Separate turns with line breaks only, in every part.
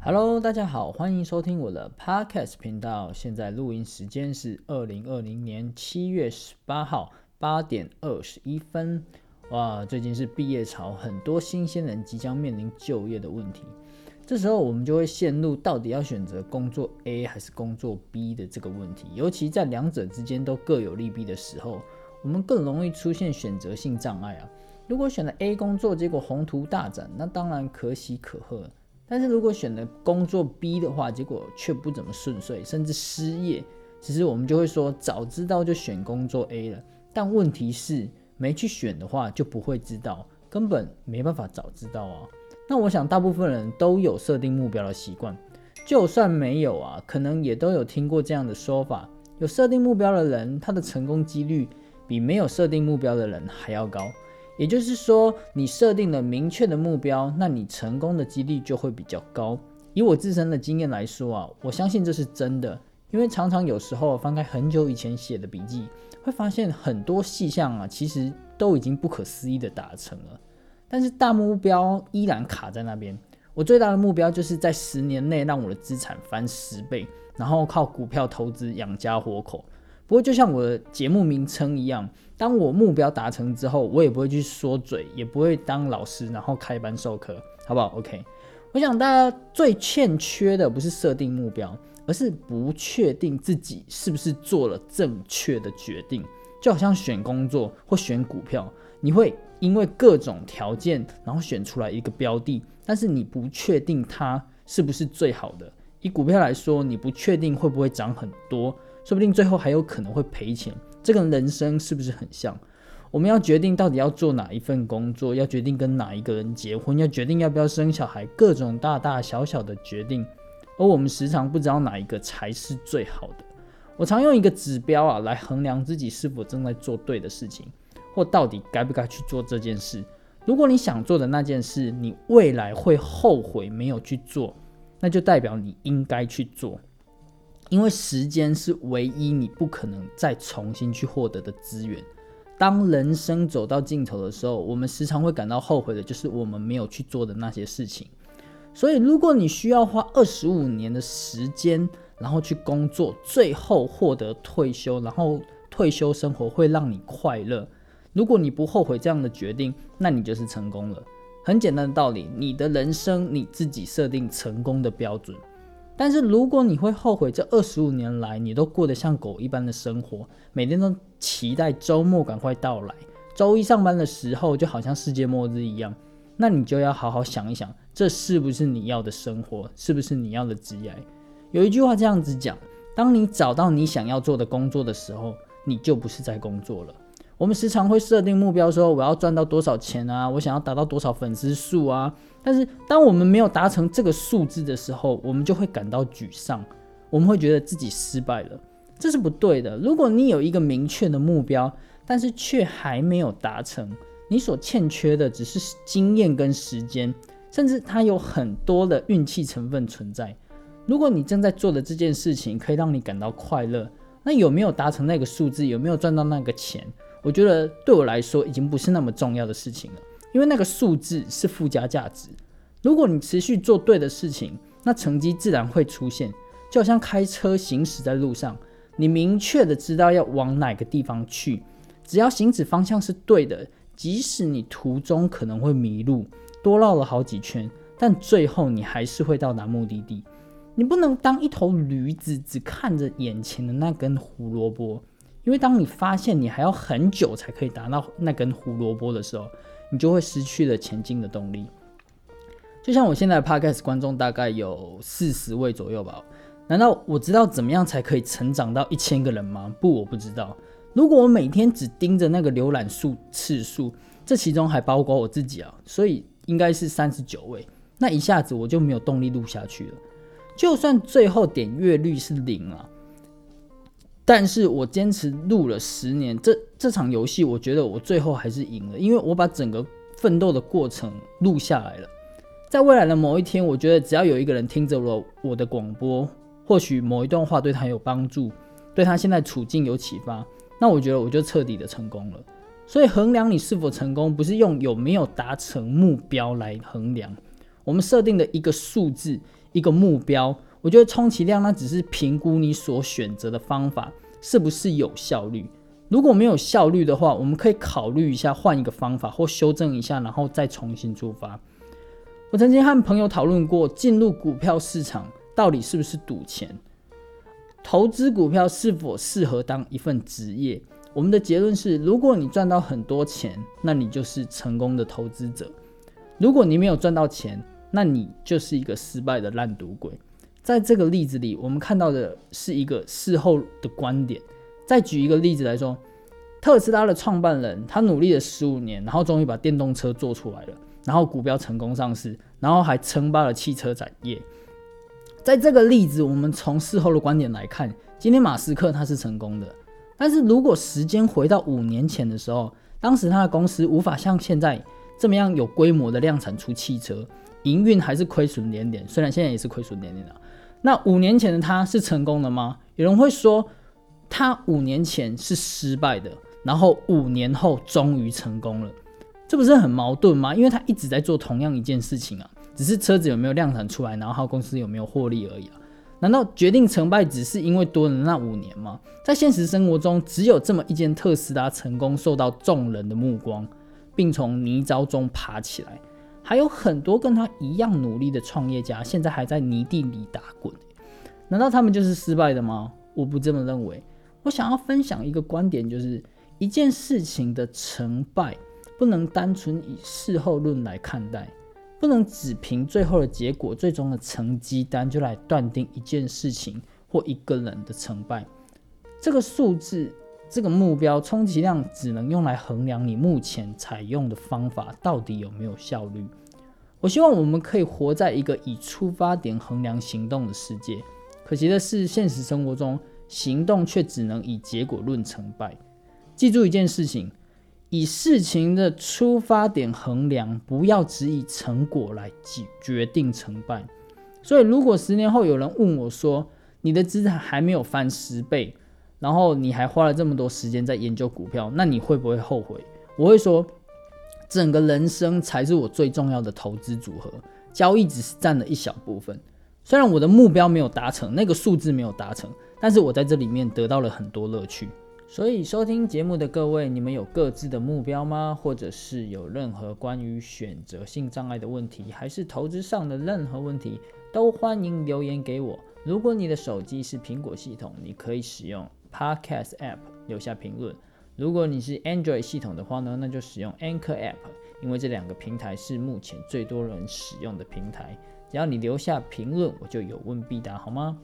Hello，大家好，欢迎收听我的 Podcast 频道。现在录音时间是二零二零年七月十八号八点二十一分。哇，最近是毕业潮，很多新鲜人即将面临就业的问题。这时候我们就会陷入到底要选择工作 A 还是工作 B 的这个问题。尤其在两者之间都各有利弊的时候，我们更容易出现选择性障碍啊。如果选了 A 工作，结果宏图大展，那当然可喜可贺。但是如果选了工作 B 的话，结果却不怎么顺遂，甚至失业，其实我们就会说早知道就选工作 A 了。但问题是没去选的话就不会知道，根本没办法早知道啊。那我想大部分人都有设定目标的习惯，就算没有啊，可能也都有听过这样的说法：有设定目标的人，他的成功几率比没有设定目标的人还要高。也就是说，你设定了明确的目标，那你成功的几率就会比较高。以我自身的经验来说啊，我相信这是真的，因为常常有时候翻开很久以前写的笔记，会发现很多细项啊，其实都已经不可思议的达成了，但是大目标依然卡在那边。我最大的目标就是在十年内让我的资产翻十倍，然后靠股票投资养家活口。不过，就像我的节目名称一样，当我目标达成之后，我也不会去说嘴，也不会当老师，然后开班授课，好不好？OK。我想大家最欠缺的不是设定目标，而是不确定自己是不是做了正确的决定。就好像选工作或选股票，你会因为各种条件，然后选出来一个标的，但是你不确定它是不是最好的。以股票来说，你不确定会不会涨很多。说不定最后还有可能会赔钱，这个人生是不是很像？我们要决定到底要做哪一份工作，要决定跟哪一个人结婚，要决定要不要生小孩，各种大大小小的决定，而我们时常不知道哪一个才是最好的。我常用一个指标啊来衡量自己是否正在做对的事情，或到底该不该去做这件事。如果你想做的那件事，你未来会后悔没有去做，那就代表你应该去做。因为时间是唯一你不可能再重新去获得的资源。当人生走到尽头的时候，我们时常会感到后悔的，就是我们没有去做的那些事情。所以，如果你需要花二十五年的时间，然后去工作，最后获得退休，然后退休生活会让你快乐，如果你不后悔这样的决定，那你就是成功了。很简单的道理，你的人生你自己设定成功的标准。但是如果你会后悔这二十五年来你都过得像狗一般的生活，每天都期待周末赶快到来，周一上班的时候就好像世界末日一样，那你就要好好想一想，这是不是你要的生活，是不是你要的职业？有一句话这样子讲：当你找到你想要做的工作的时候，你就不是在工作了。我们时常会设定目标，说我要赚到多少钱啊，我想要达到多少粉丝数啊。但是当我们没有达成这个数字的时候，我们就会感到沮丧，我们会觉得自己失败了，这是不对的。如果你有一个明确的目标，但是却还没有达成，你所欠缺的只是经验跟时间，甚至它有很多的运气成分存在。如果你正在做的这件事情可以让你感到快乐，那有没有达成那个数字，有没有赚到那个钱？我觉得对我来说已经不是那么重要的事情了，因为那个数字是附加价值。如果你持续做对的事情，那成绩自然会出现。就好像开车行驶在路上，你明确的知道要往哪个地方去，只要行驶方向是对的，即使你途中可能会迷路，多绕了好几圈，但最后你还是会到达目的地。你不能当一头驴子，只看着眼前的那根胡萝卜。因为当你发现你还要很久才可以达到那根胡萝卜的时候，你就会失去了前进的动力。就像我现在的 Podcast 观众大概有四十位左右吧，难道我知道怎么样才可以成长到一千个人吗？不，我不知道。如果我每天只盯着那个浏览数次数，这其中还包括我自己啊，所以应该是三十九位，那一下子我就没有动力录下去了。就算最后点阅率是零啊。但是我坚持录了十年，这这场游戏，我觉得我最后还是赢了，因为我把整个奋斗的过程录下来了。在未来的某一天，我觉得只要有一个人听着我我的广播，或许某一段话对他有帮助，对他现在处境有启发，那我觉得我就彻底的成功了。所以衡量你是否成功，不是用有没有达成目标来衡量。我们设定的一个数字，一个目标，我觉得充其量那只是评估你所选择的方法是不是有效率。如果没有效率的话，我们可以考虑一下换一个方法或修正一下，然后再重新出发。我曾经和朋友讨论过，进入股票市场到底是不是赌钱？投资股票是否适合当一份职业？我们的结论是：如果你赚到很多钱，那你就是成功的投资者；如果你没有赚到钱，那你就是一个失败的烂赌鬼。在这个例子里，我们看到的是一个事后的观点。再举一个例子来说，特斯拉的创办人，他努力了十五年，然后终于把电动车做出来了，然后股票成功上市，然后还称霸了汽车产业。在这个例子，我们从事后的观点来看，今天马斯克他是成功的，但是如果时间回到五年前的时候，当时他的公司无法像现在这么样有规模的量产出汽车，营运还是亏损连连，虽然现在也是亏损连连的。那五年前的他是成功的吗？有人会说。他五年前是失败的，然后五年后终于成功了，这不是很矛盾吗？因为他一直在做同样一件事情啊，只是车子有没有量产出来，然后公司有没有获利而已啊。难道决定成败只是因为多了那五年吗？在现实生活中，只有这么一间特斯拉成功受到众人的目光，并从泥沼中爬起来，还有很多跟他一样努力的创业家，现在还在泥地里打滚。难道他们就是失败的吗？我不这么认为。我想要分享一个观点，就是一件事情的成败不能单纯以事后论来看待，不能只凭最后的结果、最终的成绩单就来断定一件事情或一个人的成败。这个数字、这个目标，充其量只能用来衡量你目前采用的方法到底有没有效率。我希望我们可以活在一个以出发点衡量行动的世界。可惜的是，现实生活中。行动却只能以结果论成败。记住一件事情：以事情的出发点衡量，不要只以成果来决定成败。所以，如果十年后有人问我说：“你的资产还没有翻十倍，然后你还花了这么多时间在研究股票，那你会不会后悔？”我会说：“整个人生才是我最重要的投资组合，交易只是占了一小部分。虽然我的目标没有达成，那个数字没有达成。”但是我在这里面得到了很多乐趣，所以收听节目的各位，你们有各自的目标吗？或者是有任何关于选择性障碍的问题，还是投资上的任何问题，都欢迎留言给我。如果你的手机是苹果系统，你可以使用 Podcast App 留下评论；如果你是 Android 系统的话呢，那就使用 Anchor App，因为这两个平台是目前最多人使用的平台。只要你留下评论，我就有问必答，好吗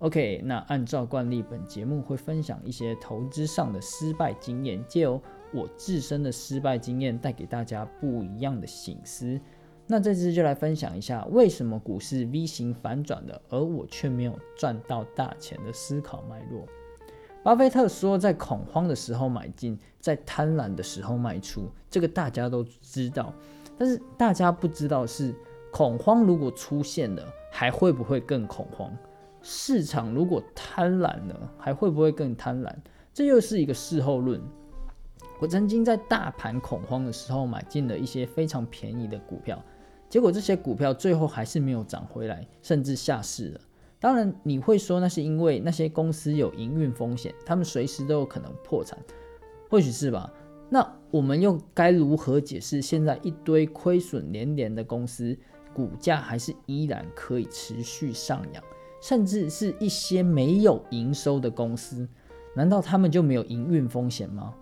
？OK，那按照惯例，本节目会分享一些投资上的失败经验，借由我自身的失败经验带给大家不一样的醒思。那这次就来分享一下，为什么股市 V 型反转了，而我却没有赚到大钱的思考脉络。巴菲特说，在恐慌的时候买进，在贪婪的时候卖出，这个大家都知道。但是大家不知道是，恐慌如果出现了，还会不会更恐慌？市场如果贪婪了，还会不会更贪婪？这又是一个事后论。我曾经在大盘恐慌的时候买进了一些非常便宜的股票，结果这些股票最后还是没有涨回来，甚至下市了。当然，你会说那是因为那些公司有营运风险，他们随时都有可能破产，或许是吧？那我们又该如何解释现在一堆亏损连连的公司，股价还是依然可以持续上扬？甚至是一些没有营收的公司，难道他们就没有营运风险吗？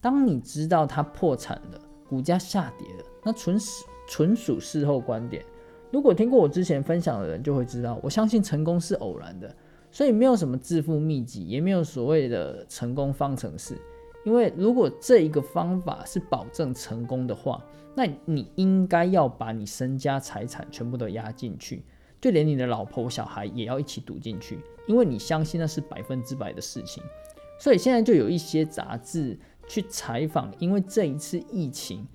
当你知道它破产了，股价下跌了，那纯属纯属事后观点。如果听过我之前分享的人就会知道，我相信成功是偶然的，所以没有什么致富秘籍，也没有所谓的成功方程式。因为如果这一个方法是保证成功的话，那你应该要把你身家财产全部都押进去。就连你的老婆小孩也要一起赌进去，因为你相信那是百分之百的事情。所以现在就有一些杂志去采访，因为这一次疫情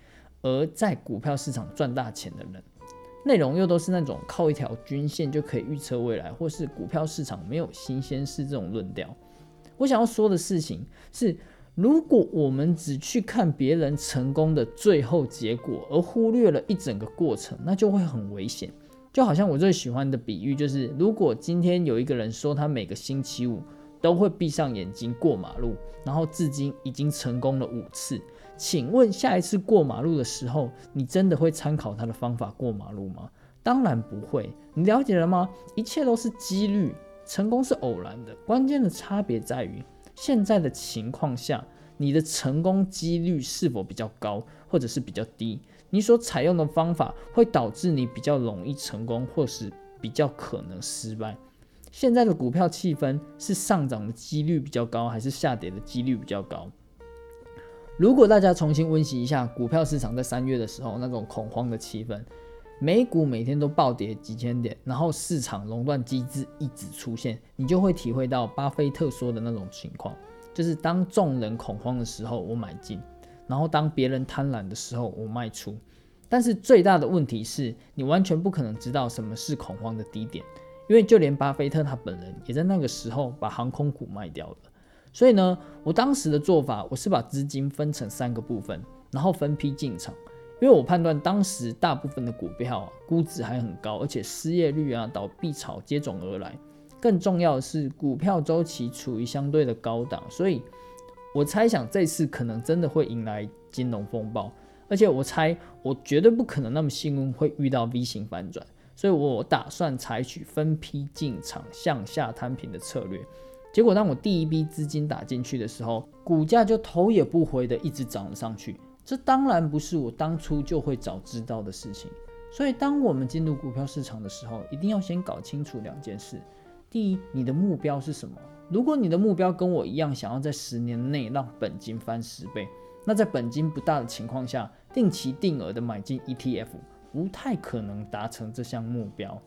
而在股票市场赚大钱的人。内容又都是那种靠一条均线就可以预测未来，或是股票市场没有新鲜事这种论调。我想要说的事情是，如果我们只去看别人成功的最后结果，而忽略了一整个过程，那就会很危险。就好像我最喜欢的比喻就是，如果今天有一个人说他每个星期五都会闭上眼睛过马路，然后至今已经成功了五次，请问下一次过马路的时候，你真的会参考他的方法过马路吗？当然不会。你了解了吗？一切都是几率。成功是偶然的，关键的差别在于现在的情况下，你的成功几率是否比较高，或者是比较低？你所采用的方法会导致你比较容易成功，或是比较可能失败。现在的股票气氛是上涨的几率比较高，还是下跌的几率比较高？如果大家重新温习一下股票市场在三月的时候那种恐慌的气氛。美股每天都暴跌几千点，然后市场垄断机制一直出现，你就会体会到巴菲特说的那种情况，就是当众人恐慌的时候我买进，然后当别人贪婪的时候我卖出。但是最大的问题是你完全不可能知道什么是恐慌的低点，因为就连巴菲特他本人也在那个时候把航空股卖掉了。所以呢，我当时的做法，我是把资金分成三个部分，然后分批进场。因为我判断当时大部分的股票，估值还很高，而且失业率啊、倒闭潮接踵而来。更重要的是，股票周期处于相对的高档，所以我猜想这次可能真的会迎来金融风暴。而且我猜，我绝对不可能那么幸运会遇到 V 型反转，所以我打算采取分批进场、向下摊平的策略。结果当我第一笔资金打进去的时候，股价就头也不回的一直涨了上去。这当然不是我当初就会早知道的事情，所以当我们进入股票市场的时候，一定要先搞清楚两件事。第一，你的目标是什么？如果你的目标跟我一样，想要在十年内让本金翻十倍，那在本金不大的情况下，定期定额的买进 ETF，不太可能达成这项目标。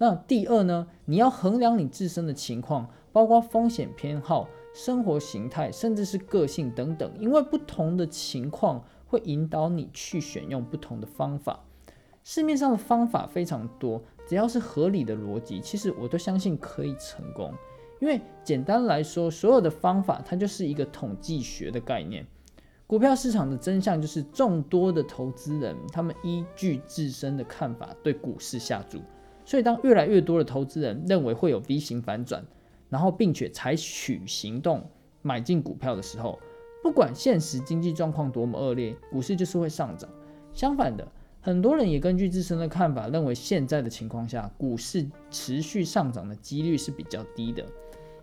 那第二呢？你要衡量你自身的情况，包括风险偏好。生活形态，甚至是个性等等，因为不同的情况会引导你去选用不同的方法。市面上的方法非常多，只要是合理的逻辑，其实我都相信可以成功。因为简单来说，所有的方法它就是一个统计学的概念。股票市场的真相就是众多的投资人，他们依据自身的看法对股市下注。所以当越来越多的投资人认为会有 V 型反转，然后，并且采取行动买进股票的时候，不管现实经济状况多么恶劣，股市就是会上涨。相反的，很多人也根据自身的看法，认为现在的情况下，股市持续上涨的几率是比较低的。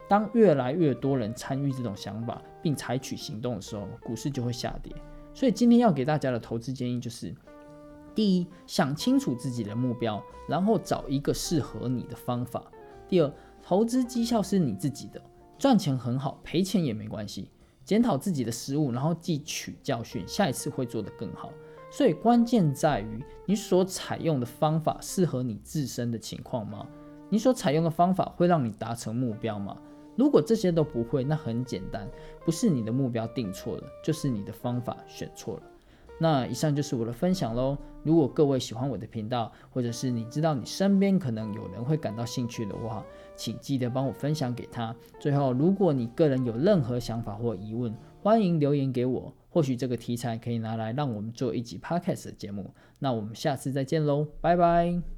当越来越多人参与这种想法，并采取行动的时候，股市就会下跌。所以今天要给大家的投资建议就是：第一，想清楚自己的目标，然后找一个适合你的方法；第二，投资绩效是你自己的，赚钱很好，赔钱也没关系。检讨自己的失误，然后汲取教训，下一次会做得更好。所以关键在于你所采用的方法适合你自身的情况吗？你所采用的方法会让你达成目标吗？如果这些都不会，那很简单，不是你的目标定错了，就是你的方法选错了。那以上就是我的分享喽。如果各位喜欢我的频道，或者是你知道你身边可能有人会感到兴趣的话，请记得帮我分享给他。最后，如果你个人有任何想法或疑问，欢迎留言给我。或许这个题材可以拿来让我们做一集 podcast 的节目。那我们下次再见喽，拜拜。